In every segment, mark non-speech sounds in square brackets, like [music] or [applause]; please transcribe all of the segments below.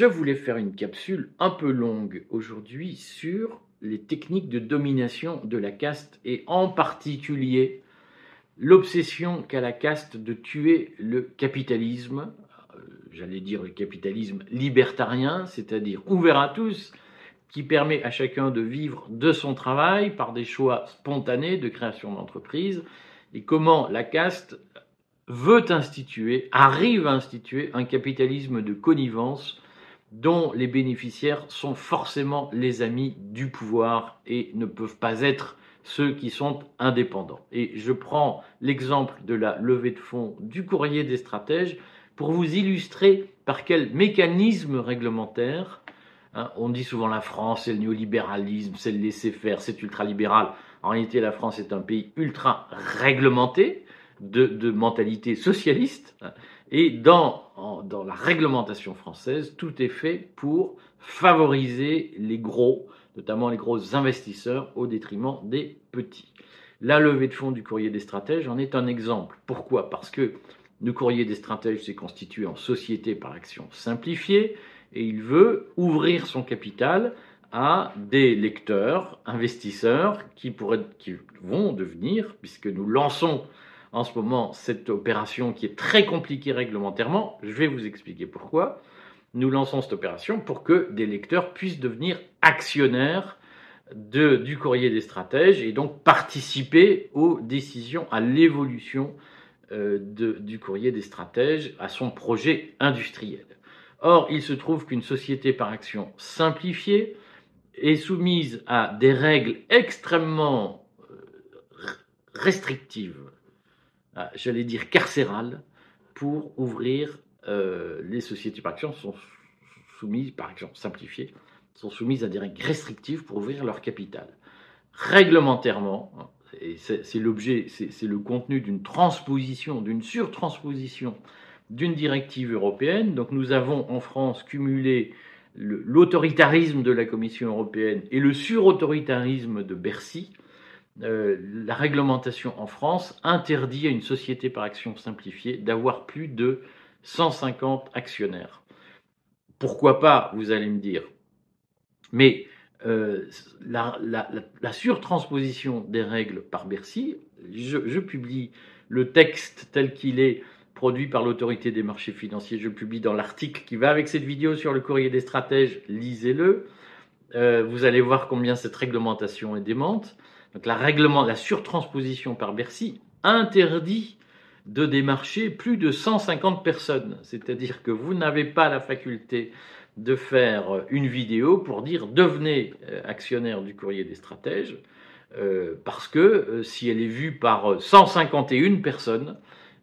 Je voulais faire une capsule un peu longue aujourd'hui sur les techniques de domination de la caste et en particulier l'obsession qu'a la caste de tuer le capitalisme, euh, j'allais dire le capitalisme libertarien, c'est-à-dire ouvert à tous, qui permet à chacun de vivre de son travail par des choix spontanés de création d'entreprise, et comment la caste veut instituer, arrive à instituer un capitalisme de connivence dont les bénéficiaires sont forcément les amis du pouvoir et ne peuvent pas être ceux qui sont indépendants. Et je prends l'exemple de la levée de fonds du courrier des stratèges pour vous illustrer par quel mécanisme réglementaire, hein, on dit souvent la France, c'est le néolibéralisme, c'est le laisser-faire, c'est ultralibéral. En réalité, la France est un pays ultra réglementé, de, mentalité socialiste, hein, et dans, dans la réglementation française, tout est fait pour favoriser les gros, notamment les gros investisseurs, au détriment des petits. La levée de fonds du courrier des stratèges en est un exemple. Pourquoi? Parce que le courrier des stratèges s'est constitué en société par action simplifiée et il veut ouvrir son capital à des lecteurs, investisseurs qui, pourraient, qui vont devenir, puisque nous lançons en ce moment cette opération qui est très compliquée réglementairement. Je vais vous expliquer pourquoi. Nous lançons cette opération pour que des lecteurs puissent devenir actionnaires de, du courrier des stratèges et donc participer aux décisions, à l'évolution euh, du courrier des stratèges, à son projet industriel. Or, il se trouve qu'une société par action simplifiée est soumise à des règles extrêmement euh, restrictives j'allais dire carcérale, pour ouvrir euh, les sociétés par action sont soumises, par action simplifiée, sont soumises à des règles restrictives pour ouvrir leur capital. Réglementairement, et c'est l'objet, c'est le contenu d'une transposition, d'une surtransposition d'une directive européenne. Donc nous avons en France cumulé l'autoritarisme de la Commission européenne et le surautoritarisme de Bercy, euh, la réglementation en France interdit à une société par action simplifiée d'avoir plus de 150 actionnaires. Pourquoi pas, vous allez me dire. Mais euh, la, surtransposition des règles par Bercy, je, publie le texte tel qu'il est produit par l'autorité des marchés financiers, je publie dans l'article qui va avec cette vidéo sur le courrier des stratèges, lisez-le. Euh, vous allez voir combien cette réglementation est démente. Donc la règlement, la surtransposition par Bercy interdit de démarcher plus de 150 personnes. C'est-à-dire que vous n'avez pas la faculté de faire une vidéo pour dire devenez euh, actionnaire du courrier des stratèges, euh, parce que euh, si elle est vue par 151 personnes,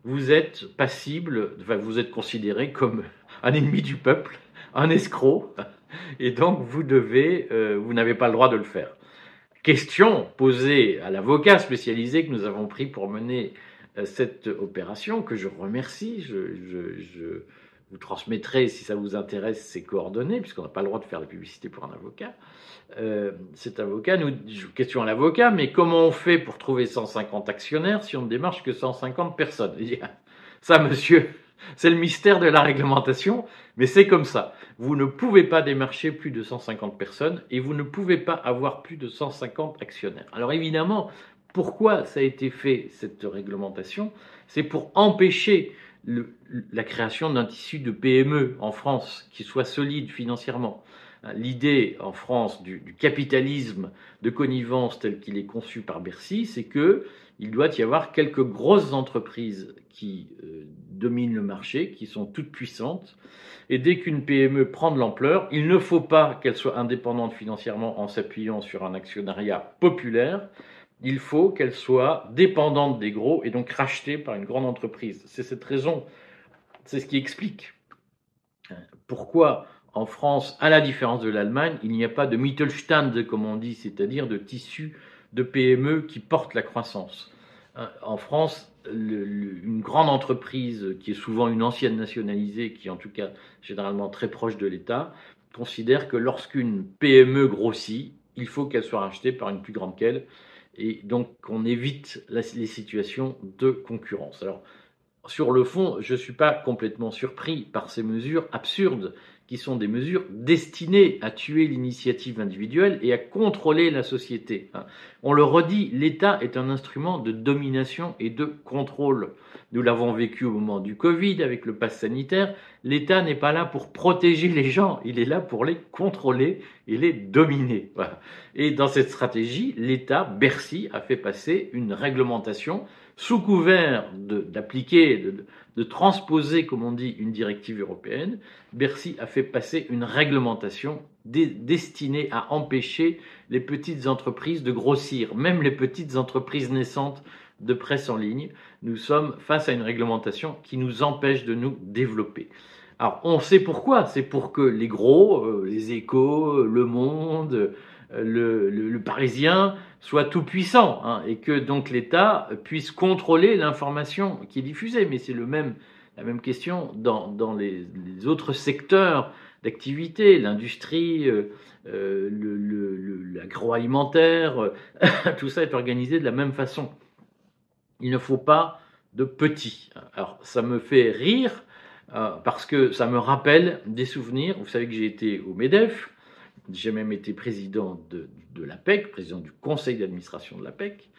vous êtes passible, enfin vous êtes considéré comme un ennemi du peuple, un escroc, et donc vous devez, vous n'avez pas le droit de le faire question posée à l'avocat spécialisé que nous avons pris pour mener euh, cette opération, que je remercie. Je, vous transmettrai, si ça vous intéresse, ses coordonnées, puisqu'on n'a pas le droit de faire la publicité pour un avocat. Euh, cet avocat nous question à l'avocat, mais comment on fait pour trouver 150 actionnaires si on ne démarche que 150 personnes? [laughs] Ça, monsieur, c'est le mystère de la réglementation, mais c'est comme ça. Vous ne pouvez pas démarcher plus de 150 personnes et vous ne pouvez pas avoir plus de 150 actionnaires. Alors évidemment, pourquoi ça a été fait, cette réglementation? C'est pour empêcher la création d'un tissu de PME en France qui soit solide financièrement. L'idée en France du, capitalisme de connivence tel qu'il est conçu par Bercy, c'est que il doit y avoir quelques grosses entreprises qui euh, dominent le marché, qui sont toutes puissantes. Et dès qu'une PME prend de l'ampleur, il ne faut pas qu'elle soit indépendante financièrement en s'appuyant sur un actionnariat populaire. Il faut qu'elle soit dépendante des gros et donc rachetée par une grande entreprise. C'est cette raison, c'est ce qui explique pourquoi en France, à la différence de l'Allemagne, il n'y a pas de Mittelstand, comme on dit, c'est-à-dire de tissu de PME qui portent la croissance. Hein, en France, une grande entreprise qui est souvent une ancienne nationalisée, qui est en tout cas généralement très proche de l'État, considère que lorsqu'une PME grossit, il faut qu'elle soit rachetée par une plus grande qu'elle, et donc on évite les situations de concurrence. Alors, sur le fond, je ne suis pas complètement surpris par ces mesures absurdes qui sont des mesures destinées à tuer l'initiative individuelle et à contrôler la société. Hein. On le redit, l'État est un instrument de domination et de contrôle. Nous l'avons vécu au moment du Covid avec le pass sanitaire. L'État n'est pas là pour protéger les gens, il est là pour les contrôler et les dominer. Et dans cette stratégie, l'État, Bercy, a fait passer une réglementation sous couvert d'appliquer, de, transposer, comme on dit, une directive européenne, Bercy a fait passer une réglementation destinée à empêcher les petites entreprises de grossir, même les petites entreprises naissantes de presse en ligne. Nous sommes face à une réglementation qui nous empêche de nous développer. Alors, on sait pourquoi. C'est pour que les gros, euh, les échos, le monde, le, le, Parisien soit tout puissant hein, et que donc l'État puisse contrôler l'information qui est diffusée. Mais c'est le même, la même question dans, dans les, les, autres secteurs d'activité, l'industrie, euh, euh l'agroalimentaire, euh, [laughs] tout ça est organisé de la même façon. Il ne faut pas de petits. Alors ça me fait rire euh, parce que ça me rappelle des souvenirs. Vous savez que j'ai été au MEDEF, j'ai même été président de, l'APEC, président du conseil d'administration de l'APEC,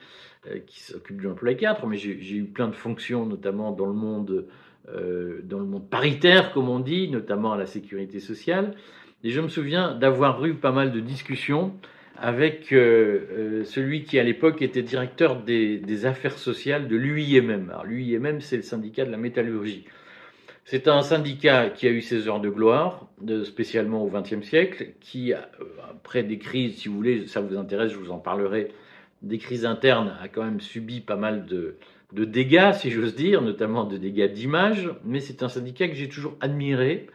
euh, qui s'occupe de l'emploi 4, mais j'ai eu plein de fonctions, notamment dans le monde, euh, dans le monde paritaire, comme on dit, notamment à la sécurité sociale. Et je me souviens d'avoir eu pas mal de discussions avec euh, celui qui à l'époque était directeur des, des affaires sociales de l'UIMM. Alors l'UIMM, c'est le syndicat de la métallurgie. C'est un syndicat qui a eu ses heures de gloire, spécialement au XXe siècle, qui, euh, après des crises, si vous voulez, ça vous intéresse, je vous en parlerai, des crises internes, a quand même subi pas mal de, dégâts, si j'ose dire, notamment de dégâts d'image. Mais c'est un syndicat que j'ai toujours admiré.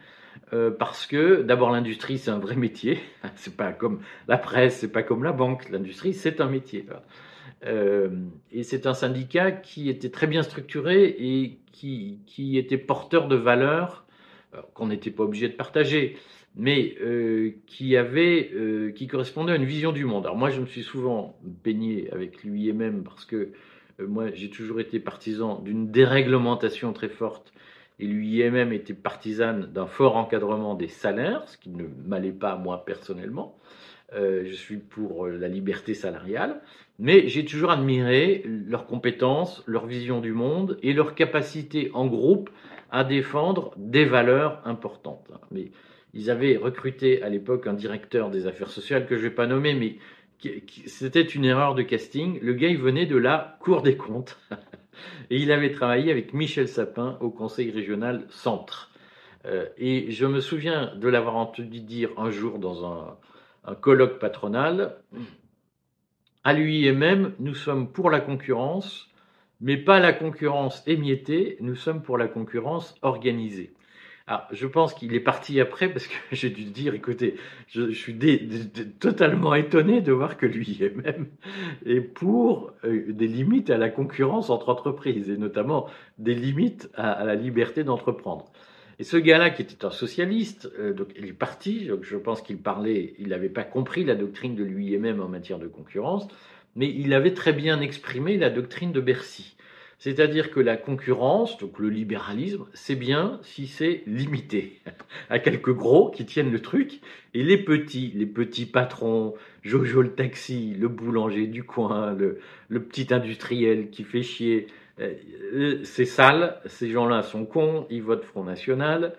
Euh, parce que d'abord l'industrie c'est un vrai métier, [laughs] c'est pas comme la presse, c'est pas comme la banque, l'industrie c'est un métier. Euh, et c'est un syndicat qui était très bien structuré et qui, était porteur de valeurs qu'on n'était pas obligé de partager, mais euh, qui avait, euh, qui correspondait à une vision du monde. Alors moi, je me suis souvent baigné avec lui et même parce que moi, j'ai toujours été partisan d'une déréglementation très forte et l'UIMM était partisane d'un fort encadrement des salaires, ce qui ne m'allait pas moi personnellement. Je suis pour la liberté salariale, mais j'ai toujours admiré leurs compétences, leur vision du monde et leur capacité en groupe à défendre des valeurs importantes. Mais ils avaient recruté à l'époque un directeur des affaires sociales que je ne vais pas nommer, mais c'était une erreur de casting. Le gars, il venait de la Cour des comptes [laughs] et il avait travaillé avec Michel Sapin au Conseil régional Centre. Euh, et je me souviens de l'avoir entendu dire un jour dans un, un colloque patronal. À lui et même, nous sommes pour la concurrence, mais pas la concurrence émiettée, nous sommes pour la concurrence organisée. Alors, je pense qu'il est parti après parce que [laughs] j'ai dû dire, écoutez, je, suis totalement étonné de voir que lui et même [laughs] est pour euh, des limites à la concurrence entre entreprises et notamment des limites à la liberté d'entreprendre. Et ce gars-là, qui était un socialiste, euh, il est parti, je pense qu'il parlait, il n'avait pas compris la doctrine de lui-même en matière de concurrence, mais il avait très bien exprimé la doctrine de Bercy. C'est-à-dire que la concurrence, donc le libéralisme, c'est bien si c'est limité [laughs] à quelques gros qui tiennent le truc, et les petits, les petits patrons, Jojo le taxi, le boulanger du coin, le, le petit industriel qui fait chier, c'est sale, ces gens-là sont cons, ils votent Front National,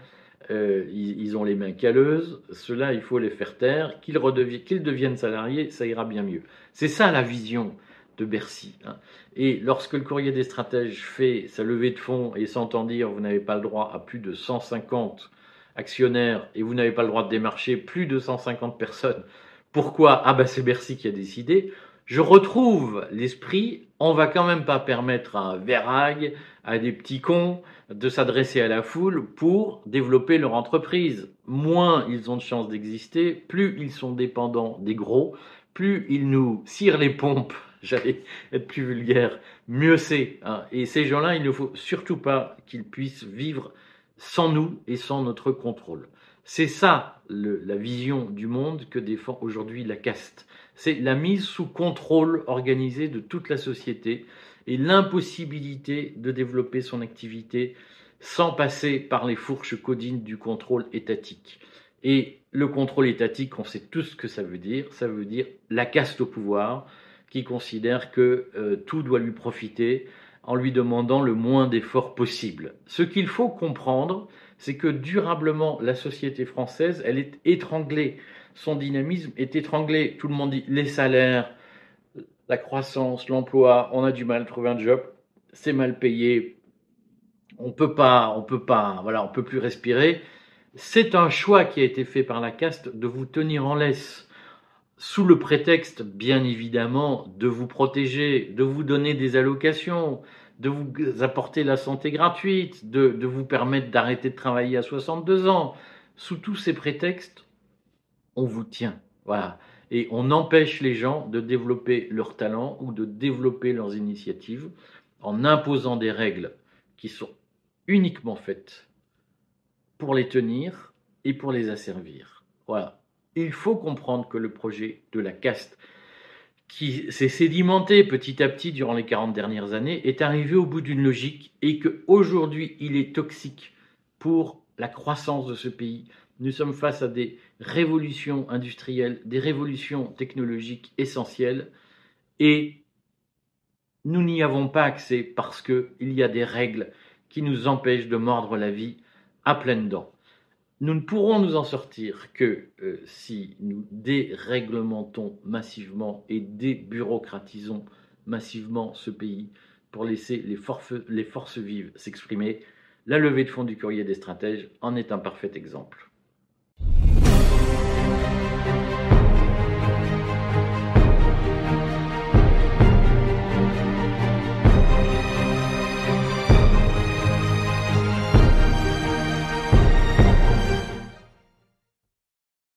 euh, ils, ont les mains calleuses, ceux-là, il faut les faire taire, qu'ils deviennent salariés, ça ira bien mieux. C'est ça la vision de Bercy. Hein. Et lorsque le courrier des stratèges fait sa levée de fonds et s'entend dire vous n'avez pas le droit à plus de 150 actionnaires et vous n'avez pas le droit de démarcher plus de 150 personnes, pourquoi? Ah ben c'est Bercy qui a décidé je retrouve l'esprit, on va quand même pas permettre à Verag, à des petits cons, de s'adresser à la foule pour développer leur entreprise. Moins ils ont de chances d'exister, plus ils sont dépendants des gros, plus ils nous cirent les pompes, [laughs] j'allais être plus vulgaire, mieux c'est. Hein. Et ces gens-là, il ne faut surtout pas qu'ils puissent vivre sans nous et sans notre contrôle. C'est ça la vision du monde que défend aujourd'hui la caste c'est la mise sous contrôle organisé de toute la société et l'impossibilité de développer son activité sans passer par les fourches codines du contrôle étatique. Et le contrôle étatique, on sait tous ce que ça veut dire. Ça veut dire la caste au pouvoir qui considère que euh, tout doit lui profiter en lui demandant le moins d'efforts possible. Ce qu'il faut comprendre, c'est que durablement, la société française, elle est étranglée. Son dynamisme est étranglé. Tout le monde dit les salaires, la croissance, l'emploi, on a du mal à trouver un job, c'est mal payé, on peut pas, on peut pas, voilà, on peut plus respirer. C'est un choix qui a été fait par la caste de vous tenir en laisse, sous le prétexte, bien évidemment, de vous protéger, de vous donner des allocations, de vous apporter la santé gratuite, de, vous permettre d'arrêter de travailler à 62 ans. Sous tous ces prétextes, on vous tient. Voilà. Et on empêche les gens de développer leur talent ou de développer leurs initiatives en imposant des règles qui sont uniquement faites pour les tenir et pour les asservir. Voilà. Il faut comprendre que le projet de la caste, qui s'est sédimenté petit à petit durant les 40 dernières années, est arrivé au bout d'une logique et qu'aujourd'hui il est toxique pour la croissance de ce pays. Nous sommes face à des révolutions industrielles, des révolutions technologiques essentielles et nous n'y avons pas accès parce qu'il y a des règles qui nous empêchent de mordre la vie à pleines dents. Nous ne pourrons nous en sortir que euh, si nous déréglementons massivement et débureaucratisons massivement ce pays pour laisser les, les forces vives s'exprimer. La levée de fonds du courrier des stratèges en est un parfait exemple.